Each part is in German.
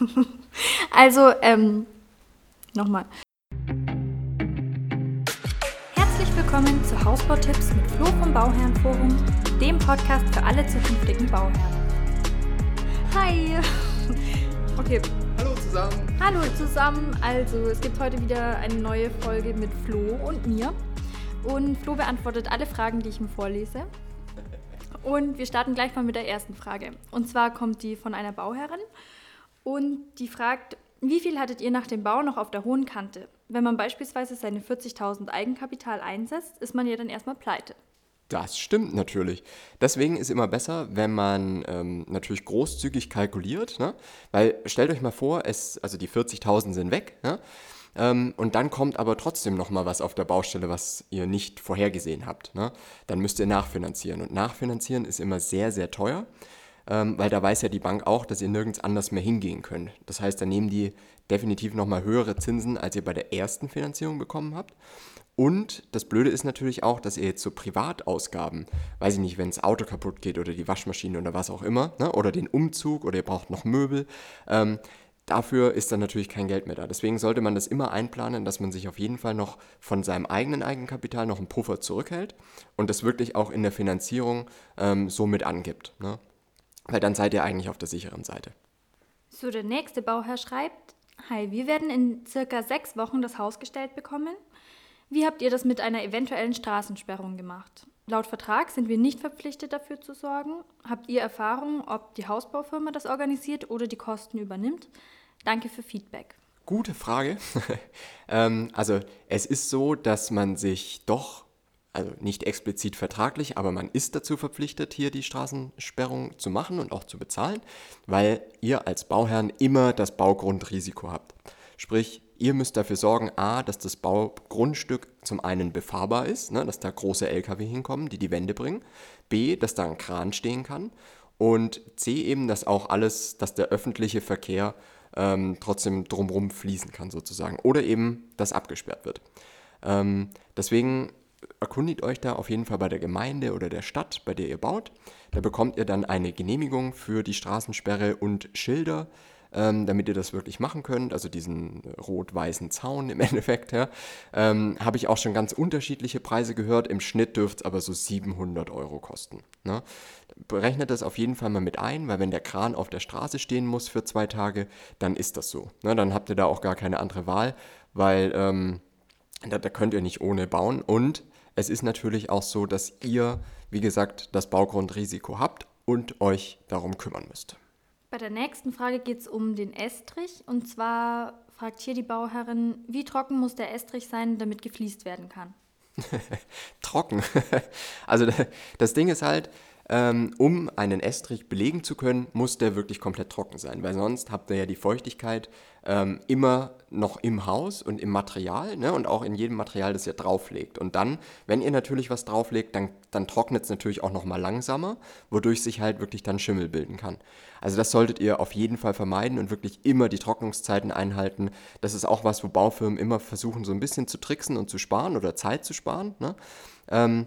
also, ähm, nochmal. Herzlich willkommen zu Hausbautipps mit Flo vom Bauherrenforum, dem Podcast für alle zukünftigen Bauherren. Hi! Okay. Hallo zusammen. Hallo zusammen. Also, es gibt heute wieder eine neue Folge mit Flo und mir. Und Flo beantwortet alle Fragen, die ich ihm vorlese. Und wir starten gleich mal mit der ersten Frage. Und zwar kommt die von einer Bauherrin und die fragt, wie viel hattet ihr nach dem Bau noch auf der hohen Kante? Wenn man beispielsweise seine 40.000 Eigenkapital einsetzt, ist man ja dann erstmal pleite. Das stimmt natürlich. Deswegen ist immer besser, wenn man ähm, natürlich großzügig kalkuliert, ne? weil stellt euch mal vor, es, also die 40.000 sind weg, ne? Ähm, und dann kommt aber trotzdem nochmal was auf der Baustelle, was ihr nicht vorhergesehen habt. Ne? Dann müsst ihr nachfinanzieren. Und nachfinanzieren ist immer sehr, sehr teuer, ähm, weil da weiß ja die Bank auch, dass ihr nirgends anders mehr hingehen könnt. Das heißt, da nehmen die definitiv nochmal höhere Zinsen, als ihr bei der ersten Finanzierung bekommen habt. Und das Blöde ist natürlich auch, dass ihr jetzt so Privatausgaben, weiß ich nicht, wenn das Auto kaputt geht oder die Waschmaschine oder was auch immer, ne, oder den Umzug oder ihr braucht noch Möbel, ähm, Dafür ist dann natürlich kein Geld mehr da. Deswegen sollte man das immer einplanen, dass man sich auf jeden Fall noch von seinem eigenen Eigenkapital noch einen Puffer zurückhält und das wirklich auch in der Finanzierung ähm, so mit angibt. Ne? Weil dann seid ihr eigentlich auf der sicheren Seite. So, der nächste Bauherr schreibt, Hi, wir werden in circa sechs Wochen das Haus gestellt bekommen. Wie habt ihr das mit einer eventuellen Straßensperrung gemacht? Laut Vertrag sind wir nicht verpflichtet dafür zu sorgen. Habt ihr Erfahrung, ob die Hausbaufirma das organisiert oder die Kosten übernimmt? Danke für Feedback. Gute Frage. ähm, also es ist so, dass man sich doch, also nicht explizit vertraglich, aber man ist dazu verpflichtet, hier die Straßensperrung zu machen und auch zu bezahlen, weil ihr als Bauherrn immer das Baugrundrisiko habt. Sprich, ihr müsst dafür sorgen, a, dass das Baugrundstück zum einen befahrbar ist, ne, dass da große LKW hinkommen, die die Wände bringen, b, dass da ein Kran stehen kann und c, eben, dass auch alles, dass der öffentliche Verkehr ähm, trotzdem drumherum fließen kann sozusagen oder eben, dass abgesperrt wird. Ähm, deswegen erkundigt euch da auf jeden Fall bei der Gemeinde oder der Stadt, bei der ihr baut. Da bekommt ihr dann eine Genehmigung für die Straßensperre und Schilder, ähm, damit ihr das wirklich machen könnt, also diesen rot-weißen Zaun im Endeffekt, ja, ähm, habe ich auch schon ganz unterschiedliche Preise gehört. Im Schnitt dürfte es aber so 700 Euro kosten. Ne? Berechnet das auf jeden Fall mal mit ein, weil wenn der Kran auf der Straße stehen muss für zwei Tage, dann ist das so. Ne? Dann habt ihr da auch gar keine andere Wahl, weil ähm, da, da könnt ihr nicht ohne bauen. Und es ist natürlich auch so, dass ihr, wie gesagt, das Baugrundrisiko habt und euch darum kümmern müsst. Bei der nächsten Frage geht es um den Estrich. Und zwar fragt hier die Bauherrin, wie trocken muss der Estrich sein, damit gefliest werden kann? trocken. also das Ding ist halt, ähm, um einen Estrich belegen zu können, muss der wirklich komplett trocken sein, weil sonst habt ihr ja die Feuchtigkeit ähm, immer noch im Haus und im Material ne, und auch in jedem Material, das ihr drauflegt. Und dann, wenn ihr natürlich was drauflegt, dann, dann trocknet es natürlich auch nochmal langsamer, wodurch sich halt wirklich dann Schimmel bilden kann. Also das solltet ihr auf jeden Fall vermeiden und wirklich immer die Trocknungszeiten einhalten. Das ist auch was, wo Baufirmen immer versuchen, so ein bisschen zu tricksen und zu sparen oder Zeit zu sparen. Ne? Ähm,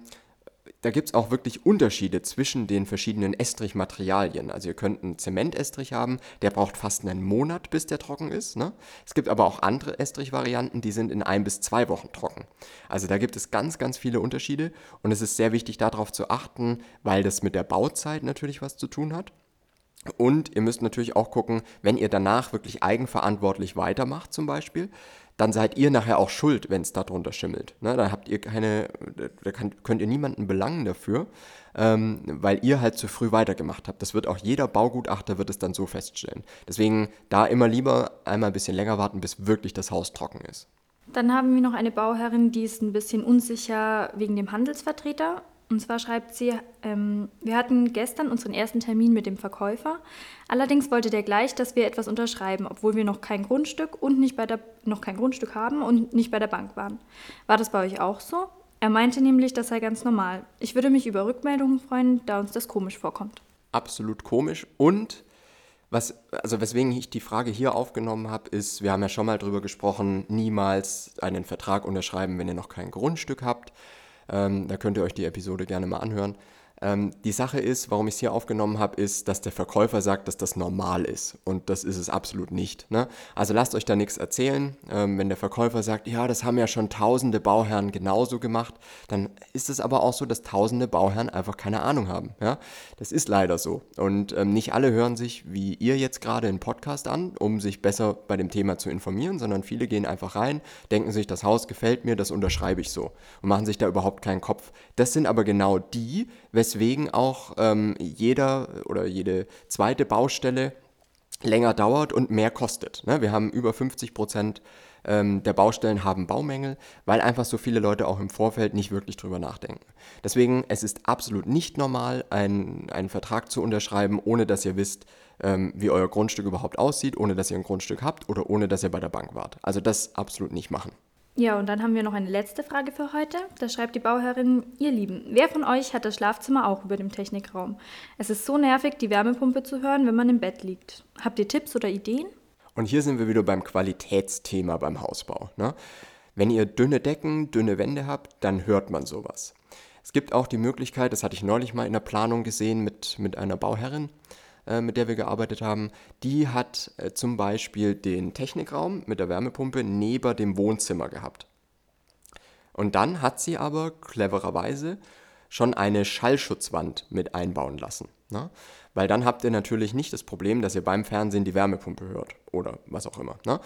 da gibt es auch wirklich Unterschiede zwischen den verschiedenen Estrichmaterialien. Also ihr könnt einen Zementestrich haben, der braucht fast einen Monat, bis der trocken ist. Ne? Es gibt aber auch andere Estrichvarianten, die sind in ein bis zwei Wochen trocken. Also da gibt es ganz, ganz viele Unterschiede und es ist sehr wichtig darauf zu achten, weil das mit der Bauzeit natürlich was zu tun hat. Und ihr müsst natürlich auch gucken, wenn ihr danach wirklich eigenverantwortlich weitermacht zum Beispiel, dann seid ihr nachher auch schuld, wenn es darunter schimmelt. Ne? Da habt ihr keine, da kann, könnt ihr niemanden belangen dafür, ähm, weil ihr halt zu früh weitergemacht habt. Das wird auch jeder Baugutachter wird es dann so feststellen. Deswegen da immer lieber einmal ein bisschen länger warten, bis wirklich das Haus trocken ist. Dann haben wir noch eine Bauherrin, die ist ein bisschen unsicher wegen dem Handelsvertreter. Und zwar schreibt sie, ähm, wir hatten gestern unseren ersten Termin mit dem Verkäufer. Allerdings wollte der gleich, dass wir etwas unterschreiben, obwohl wir noch kein Grundstück und nicht bei der, noch kein Grundstück haben und nicht bei der Bank waren. War das bei euch auch so? Er meinte nämlich, das sei ganz normal. Ich würde mich über Rückmeldungen freuen, da uns das komisch vorkommt. Absolut komisch. Und was, also weswegen ich die Frage hier aufgenommen habe, ist, wir haben ja schon mal drüber gesprochen, niemals einen Vertrag unterschreiben, wenn ihr noch kein Grundstück habt. Ähm, da könnt ihr euch die Episode gerne mal anhören. Ähm, die Sache ist, warum ich es hier aufgenommen habe, ist, dass der Verkäufer sagt, dass das normal ist. Und das ist es absolut nicht. Ne? Also lasst euch da nichts erzählen. Ähm, wenn der Verkäufer sagt, ja, das haben ja schon tausende Bauherren genauso gemacht, dann ist es aber auch so, dass tausende Bauherren einfach keine Ahnung haben. Ja? Das ist leider so. Und ähm, nicht alle hören sich, wie ihr jetzt gerade, einen Podcast an, um sich besser bei dem Thema zu informieren, sondern viele gehen einfach rein, denken sich, das Haus gefällt mir, das unterschreibe ich so und machen sich da überhaupt keinen Kopf. Das sind aber genau die, weswegen auch ähm, jeder oder jede zweite Baustelle länger dauert und mehr kostet. Ne? Wir haben über 50 Prozent ähm, der Baustellen haben Baumängel, weil einfach so viele Leute auch im Vorfeld nicht wirklich drüber nachdenken. Deswegen, es ist absolut nicht normal, einen, einen Vertrag zu unterschreiben, ohne dass ihr wisst, ähm, wie euer Grundstück überhaupt aussieht, ohne dass ihr ein Grundstück habt oder ohne dass ihr bei der Bank wart. Also das absolut nicht machen. Ja, und dann haben wir noch eine letzte Frage für heute. Da schreibt die Bauherrin, ihr Lieben, wer von euch hat das Schlafzimmer auch über dem Technikraum? Es ist so nervig, die Wärmepumpe zu hören, wenn man im Bett liegt. Habt ihr Tipps oder Ideen? Und hier sind wir wieder beim Qualitätsthema beim Hausbau. Ne? Wenn ihr dünne Decken, dünne Wände habt, dann hört man sowas. Es gibt auch die Möglichkeit, das hatte ich neulich mal in der Planung gesehen mit, mit einer Bauherrin, äh, mit der wir gearbeitet haben, die hat äh, zum Beispiel den Technikraum mit der Wärmepumpe neben dem Wohnzimmer gehabt. Und dann hat sie aber clevererweise schon eine Schallschutzwand mit einbauen lassen. Ne? Weil dann habt ihr natürlich nicht das Problem, dass ihr beim Fernsehen die Wärmepumpe hört oder was auch immer. Ne?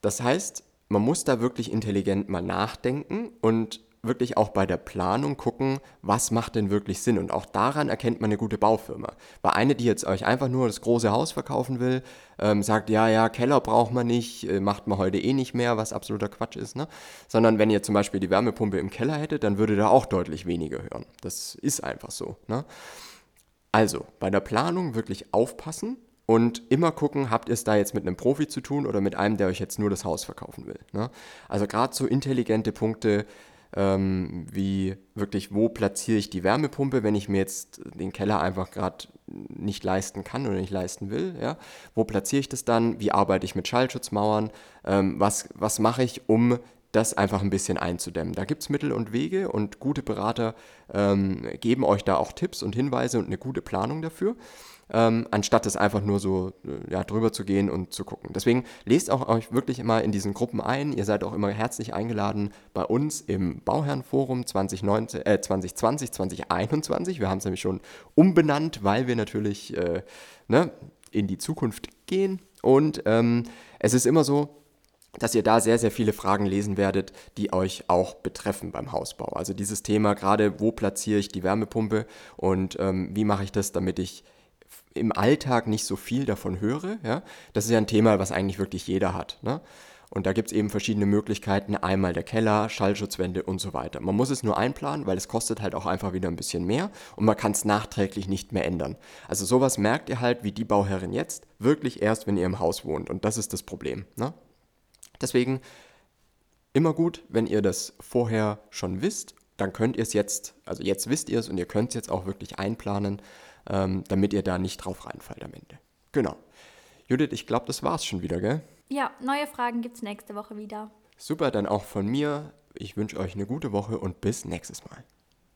Das heißt, man muss da wirklich intelligent mal nachdenken und wirklich auch bei der Planung gucken, was macht denn wirklich Sinn. Und auch daran erkennt man eine gute Baufirma. Weil eine, die jetzt euch einfach nur das große Haus verkaufen will, ähm, sagt, ja, ja, Keller braucht man nicht, äh, macht man heute eh nicht mehr, was absoluter Quatsch ist. Ne? Sondern wenn ihr zum Beispiel die Wärmepumpe im Keller hättet, dann würdet ihr auch deutlich weniger hören. Das ist einfach so. Ne? Also, bei der Planung wirklich aufpassen und immer gucken, habt ihr es da jetzt mit einem Profi zu tun oder mit einem, der euch jetzt nur das Haus verkaufen will. Ne? Also gerade so intelligente Punkte ähm, wie wirklich, wo platziere ich die Wärmepumpe, wenn ich mir jetzt den Keller einfach gerade nicht leisten kann oder nicht leisten will. Ja? Wo platziere ich das dann? Wie arbeite ich mit Schallschutzmauern? Ähm, was, was mache ich, um das einfach ein bisschen einzudämmen. Da gibt es Mittel und Wege und gute Berater ähm, geben euch da auch Tipps und Hinweise und eine gute Planung dafür ähm, anstatt es einfach nur so äh, ja, drüber zu gehen und zu gucken. Deswegen lest auch euch wirklich immer in diesen Gruppen ein. Ihr seid auch immer herzlich eingeladen bei uns im Bauherrenforum 2019, äh, 2020, 2021. Wir haben es nämlich schon umbenannt, weil wir natürlich äh, ne, in die Zukunft gehen. Und ähm, es ist immer so, dass ihr da sehr, sehr viele Fragen lesen werdet, die euch auch betreffen beim Hausbau. Also dieses Thema gerade, wo platziere ich die Wärmepumpe und ähm, wie mache ich das, damit ich im Alltag nicht so viel davon höre. Ja? Das ist ja ein Thema, was eigentlich wirklich jeder hat. Ne? Und da gibt es eben verschiedene Möglichkeiten. Einmal der Keller, Schallschutzwände und so weiter. Man muss es nur einplanen, weil es kostet halt auch einfach wieder ein bisschen mehr und man kann es nachträglich nicht mehr ändern. Also sowas merkt ihr halt, wie die Bauherrin jetzt, wirklich erst, wenn ihr im Haus wohnt. Und das ist das Problem. Ne? Deswegen immer gut, wenn ihr das vorher schon wisst, dann könnt ihr es jetzt, also jetzt wisst ihr es und ihr könnt es jetzt auch wirklich einplanen ähm, damit ihr da nicht drauf reinfallt am Ende. Genau. Judith, ich glaube, das war's schon wieder, gell? Ja, neue Fragen gibt's nächste Woche wieder. Super, dann auch von mir. Ich wünsche euch eine gute Woche und bis nächstes Mal.